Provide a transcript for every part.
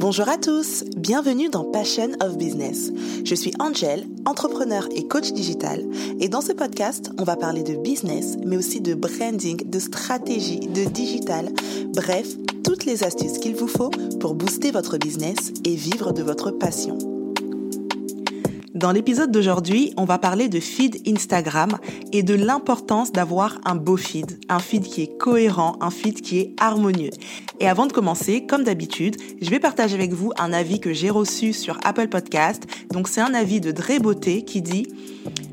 Bonjour à tous, bienvenue dans Passion of Business. Je suis Angel, entrepreneur et coach digital, et dans ce podcast, on va parler de business, mais aussi de branding, de stratégie, de digital, bref, toutes les astuces qu'il vous faut pour booster votre business et vivre de votre passion. Dans l'épisode d'aujourd'hui, on va parler de feed Instagram et de l'importance d'avoir un beau feed, un feed qui est cohérent, un feed qui est harmonieux. Et avant de commencer, comme d'habitude, je vais partager avec vous un avis que j'ai reçu sur Apple Podcast. Donc c'est un avis de Dre Beauté qui dit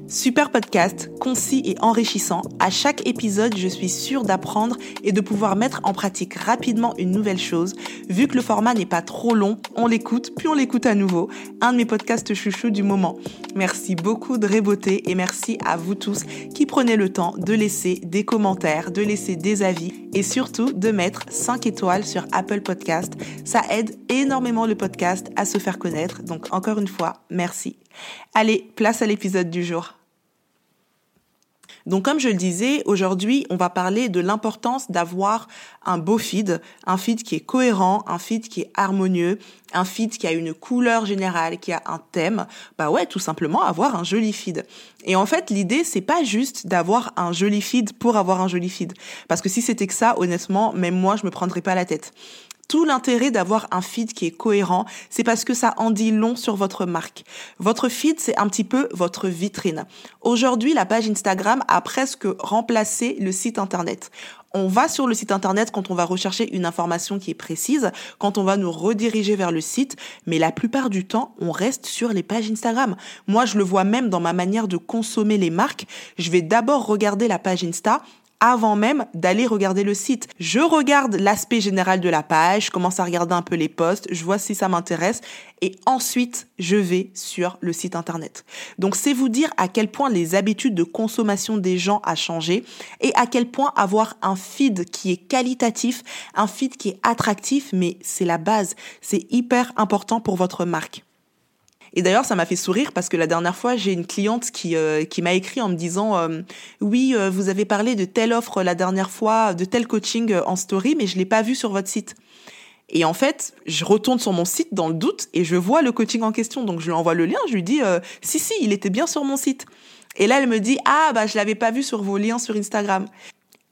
Super podcast, concis et enrichissant. À chaque épisode, je suis sûre d'apprendre et de pouvoir mettre en pratique rapidement une nouvelle chose. Vu que le format n'est pas trop long, on l'écoute, puis on l'écoute à nouveau. Un de mes podcasts chouchou du moment. Merci beaucoup de Rébeauté et merci à vous tous qui prenez le temps de laisser des commentaires, de laisser des avis et surtout de mettre 5 étoiles sur Apple Podcast. Ça aide énormément le podcast à se faire connaître. Donc encore une fois, merci. Allez, place à l'épisode du jour. Donc comme je le disais, aujourd'hui, on va parler de l'importance d'avoir un beau feed, un feed qui est cohérent, un feed qui est harmonieux, un feed qui a une couleur générale, qui a un thème. Bah ouais, tout simplement avoir un joli feed. Et en fait, l'idée c'est pas juste d'avoir un joli feed pour avoir un joli feed parce que si c'était que ça, honnêtement, même moi je me prendrais pas la tête tout l'intérêt d'avoir un feed qui est cohérent, c'est parce que ça en dit long sur votre marque. Votre feed, c'est un petit peu votre vitrine. Aujourd'hui, la page Instagram a presque remplacé le site internet. On va sur le site internet quand on va rechercher une information qui est précise, quand on va nous rediriger vers le site, mais la plupart du temps, on reste sur les pages Instagram. Moi, je le vois même dans ma manière de consommer les marques. Je vais d'abord regarder la page Insta avant même d'aller regarder le site. Je regarde l'aspect général de la page, je commence à regarder un peu les posts, je vois si ça m'intéresse et ensuite je vais sur le site internet. Donc c'est vous dire à quel point les habitudes de consommation des gens a changé et à quel point avoir un feed qui est qualitatif, un feed qui est attractif, mais c'est la base, c'est hyper important pour votre marque. Et d'ailleurs, ça m'a fait sourire parce que la dernière fois, j'ai une cliente qui, euh, qui m'a écrit en me disant euh, Oui, euh, vous avez parlé de telle offre la dernière fois, de tel coaching en story, mais je l'ai pas vu sur votre site. Et en fait, je retourne sur mon site dans le doute et je vois le coaching en question. Donc, je lui envoie le lien, je lui dis Si, si, il était bien sur mon site. Et là, elle me dit Ah, bah, je l'avais pas vu sur vos liens sur Instagram.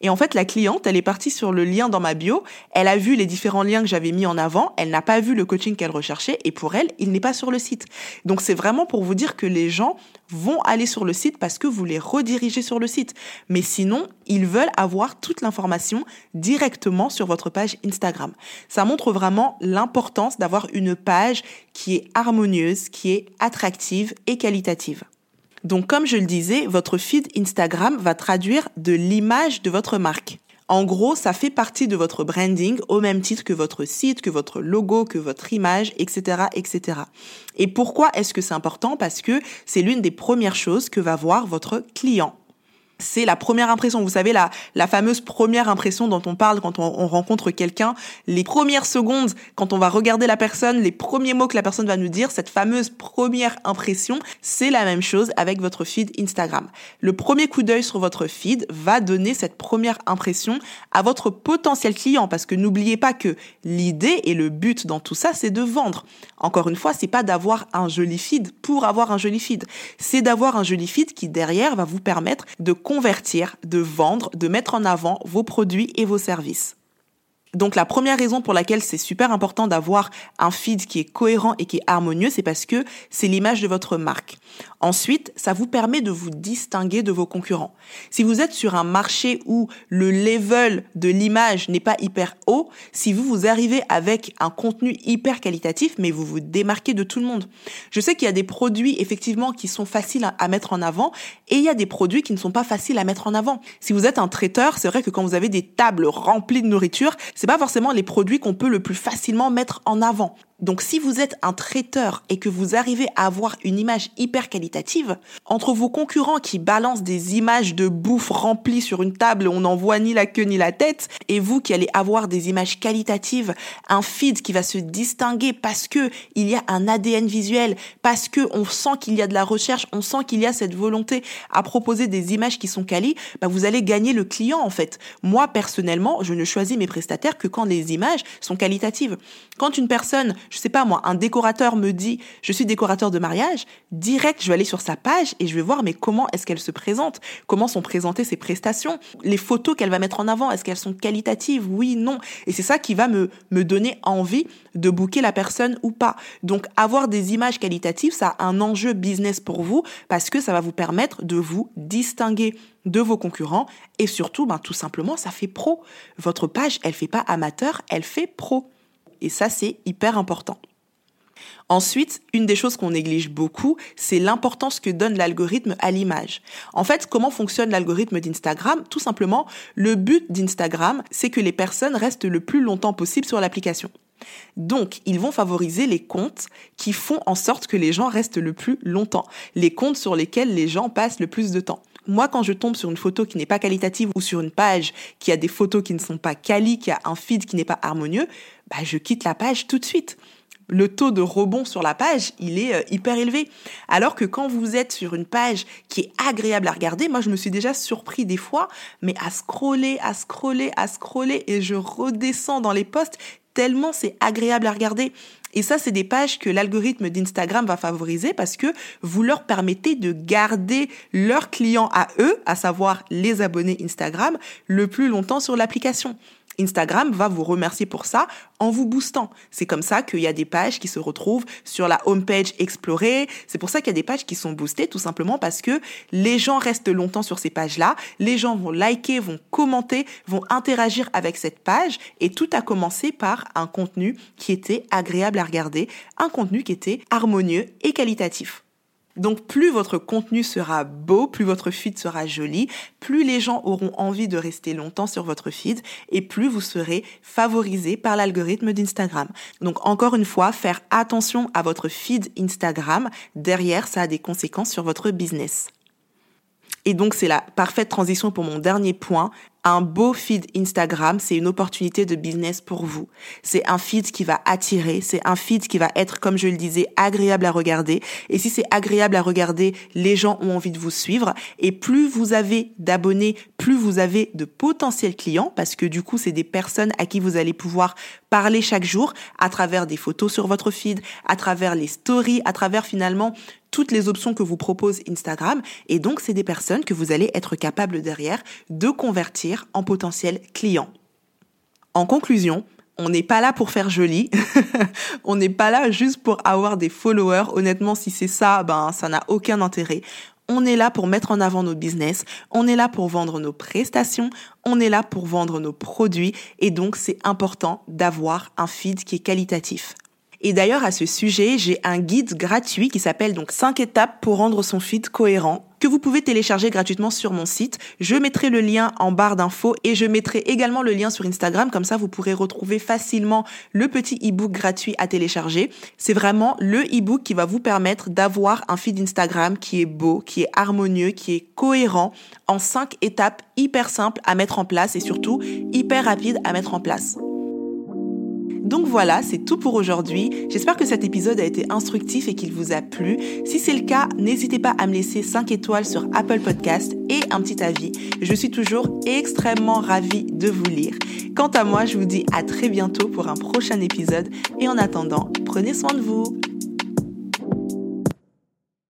Et en fait, la cliente, elle est partie sur le lien dans ma bio, elle a vu les différents liens que j'avais mis en avant, elle n'a pas vu le coaching qu'elle recherchait, et pour elle, il n'est pas sur le site. Donc c'est vraiment pour vous dire que les gens vont aller sur le site parce que vous les redirigez sur le site. Mais sinon, ils veulent avoir toute l'information directement sur votre page Instagram. Ça montre vraiment l'importance d'avoir une page qui est harmonieuse, qui est attractive et qualitative. Donc comme je le disais, votre feed Instagram va traduire de l'image de votre marque. En gros, ça fait partie de votre branding au même titre que votre site, que votre logo, que votre image, etc., etc. Et pourquoi est-ce que c'est important? Parce que c'est l'une des premières choses que va voir votre client c'est la première impression. Vous savez, la, la fameuse première impression dont on parle quand on, on rencontre quelqu'un, les premières secondes quand on va regarder la personne, les premiers mots que la personne va nous dire, cette fameuse première impression, c'est la même chose avec votre feed Instagram. Le premier coup d'œil sur votre feed va donner cette première impression à votre potentiel client parce que n'oubliez pas que l'idée et le but dans tout ça, c'est de vendre. Encore une fois, c'est pas d'avoir un joli feed pour avoir un joli feed. C'est d'avoir un joli feed qui derrière va vous permettre de convertir, de vendre, de mettre en avant vos produits et vos services. Donc la première raison pour laquelle c'est super important d'avoir un feed qui est cohérent et qui est harmonieux, c'est parce que c'est l'image de votre marque. Ensuite, ça vous permet de vous distinguer de vos concurrents. Si vous êtes sur un marché où le level de l'image n'est pas hyper haut, si vous vous arrivez avec un contenu hyper qualitatif, mais vous vous démarquez de tout le monde. Je sais qu'il y a des produits effectivement qui sont faciles à mettre en avant et il y a des produits qui ne sont pas faciles à mettre en avant. Si vous êtes un traiteur, c'est vrai que quand vous avez des tables remplies de nourriture, pas forcément les produits qu'on peut le plus facilement mettre en avant. Donc si vous êtes un traiteur et que vous arrivez à avoir une image hyper qualitative, entre vos concurrents qui balancent des images de bouffe remplies sur une table on n'en voit ni la queue ni la tête, et vous qui allez avoir des images qualitatives, un feed qui va se distinguer parce que il y a un ADN visuel, parce que on sent qu'il y a de la recherche, on sent qu'il y a cette volonté à proposer des images qui sont qualies, bah vous allez gagner le client en fait. Moi personnellement, je ne choisis mes prestataires que quand les images sont qualitatives. Quand une personne je sais pas moi, un décorateur me dit, je suis décorateur de mariage, direct, je vais aller sur sa page et je vais voir, mais comment est-ce qu'elle se présente? Comment sont présentées ses prestations? Les photos qu'elle va mettre en avant, est-ce qu'elles sont qualitatives? Oui, non. Et c'est ça qui va me, me donner envie de booker la personne ou pas. Donc, avoir des images qualitatives, ça a un enjeu business pour vous parce que ça va vous permettre de vous distinguer de vos concurrents et surtout, ben, tout simplement, ça fait pro. Votre page, elle fait pas amateur, elle fait pro. Et ça, c'est hyper important. Ensuite, une des choses qu'on néglige beaucoup, c'est l'importance que donne l'algorithme à l'image. En fait, comment fonctionne l'algorithme d'Instagram? Tout simplement, le but d'Instagram, c'est que les personnes restent le plus longtemps possible sur l'application. Donc, ils vont favoriser les comptes qui font en sorte que les gens restent le plus longtemps, les comptes sur lesquels les gens passent le plus de temps. Moi, quand je tombe sur une photo qui n'est pas qualitative ou sur une page qui a des photos qui ne sont pas quali, qui a un feed qui n'est pas harmonieux, bah, je quitte la page tout de suite le taux de rebond sur la page, il est euh, hyper élevé. Alors que quand vous êtes sur une page qui est agréable à regarder, moi je me suis déjà surpris des fois, mais à scroller, à scroller, à scroller, et je redescends dans les posts tellement c'est agréable à regarder. Et ça, c'est des pages que l'algorithme d'Instagram va favoriser parce que vous leur permettez de garder leurs clients à eux, à savoir les abonnés Instagram, le plus longtemps sur l'application. Instagram va vous remercier pour ça en vous boostant. C'est comme ça qu'il y a des pages qui se retrouvent sur la homepage explorée. C'est pour ça qu'il y a des pages qui sont boostées tout simplement parce que les gens restent longtemps sur ces pages-là. Les gens vont liker, vont commenter, vont interagir avec cette page et tout a commencé par un contenu qui était agréable à regarder, un contenu qui était harmonieux et qualitatif. Donc plus votre contenu sera beau, plus votre feed sera joli, plus les gens auront envie de rester longtemps sur votre feed et plus vous serez favorisé par l'algorithme d'Instagram. Donc encore une fois, faire attention à votre feed Instagram. Derrière, ça a des conséquences sur votre business. Et donc c'est la parfaite transition pour mon dernier point, un beau feed Instagram, c'est une opportunité de business pour vous. C'est un feed qui va attirer, c'est un feed qui va être, comme je le disais, agréable à regarder. Et si c'est agréable à regarder, les gens ont envie de vous suivre. Et plus vous avez d'abonnés, plus vous avez de potentiels clients, parce que du coup, c'est des personnes à qui vous allez pouvoir parler chaque jour à travers des photos sur votre feed, à travers les stories, à travers finalement toutes les options que vous propose Instagram. Et donc, c'est des personnes que vous allez être capable derrière de convertir en potentiel client. En conclusion, on n'est pas là pour faire joli. on n'est pas là juste pour avoir des followers. Honnêtement, si c'est ça, ben, ça n'a aucun intérêt. On est là pour mettre en avant nos business. On est là pour vendre nos prestations. On est là pour vendre nos produits. Et donc, c'est important d'avoir un feed qui est qualitatif. Et d'ailleurs, à ce sujet, j'ai un guide gratuit qui s'appelle donc 5 étapes pour rendre son feed cohérent que vous pouvez télécharger gratuitement sur mon site. Je mettrai le lien en barre d'infos et je mettrai également le lien sur Instagram. Comme ça, vous pourrez retrouver facilement le petit e-book gratuit à télécharger. C'est vraiment le e-book qui va vous permettre d'avoir un feed Instagram qui est beau, qui est harmonieux, qui est cohérent en 5 étapes hyper simples à mettre en place et surtout hyper rapides à mettre en place. Donc voilà, c'est tout pour aujourd'hui. J'espère que cet épisode a été instructif et qu'il vous a plu. Si c'est le cas, n'hésitez pas à me laisser 5 étoiles sur Apple Podcast et un petit avis. Je suis toujours extrêmement ravie de vous lire. Quant à moi, je vous dis à très bientôt pour un prochain épisode et en attendant, prenez soin de vous.